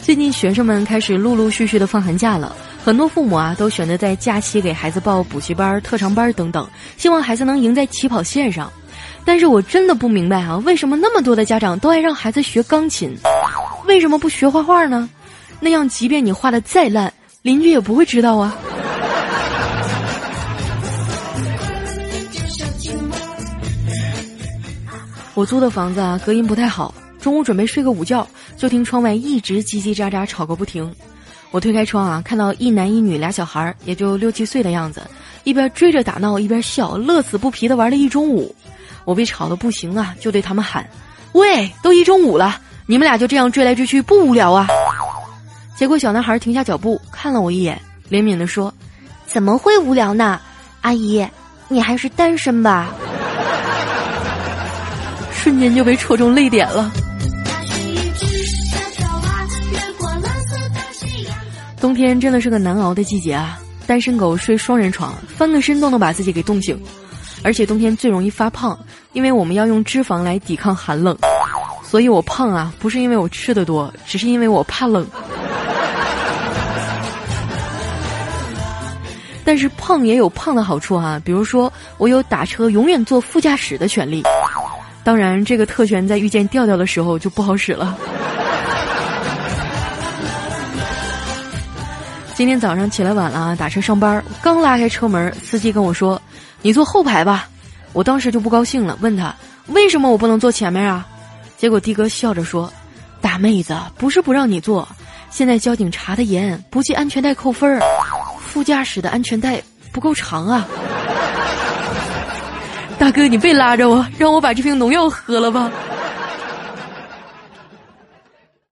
最近学生们开始陆陆续续的放寒假了，很多父母啊都选择在假期给孩子报补习班、特长班等等，希望孩子能赢在起跑线上。但是我真的不明白啊，为什么那么多的家长都爱让孩子学钢琴，为什么不学画画呢？那样即便你画的再烂，邻居也不会知道啊。我租的房子啊，隔音不太好。中午准备睡个午觉，就听窗外一直叽叽喳喳吵个不停。我推开窗啊，看到一男一女俩小孩，也就六七岁的样子，一边追着打闹，一边笑，乐此不疲的玩了一中午。我被吵得不行啊，就对他们喊：“喂，都一中午了，你们俩就这样追来追去，不无聊啊？”结果小男孩停下脚步，看了我一眼，怜悯地说：“怎么会无聊呢？阿姨，你还是单身吧？” 瞬间就被戳中泪点了。冬天真的是个难熬的季节啊！单身狗睡双人床，翻个身都能把自己给冻醒。而且冬天最容易发胖，因为我们要用脂肪来抵抗寒冷。所以我胖啊，不是因为我吃的多，只是因为我怕冷。但是胖也有胖的好处啊，比如说我有打车永远坐副驾驶的权利。当然，这个特权在遇见调调的时候就不好使了。今天早上起来晚了，打车上班，刚拉开车门，司机跟我说：“你坐后排吧。”我当时就不高兴了，问他：“为什么我不能坐前面啊？”结果的哥笑着说：“大妹子，不是不让你坐，现在交警查的严，不系安全带扣分儿，副驾驶的安全带不够长啊。”大哥，你别拉着我，让我把这瓶农药喝了吧。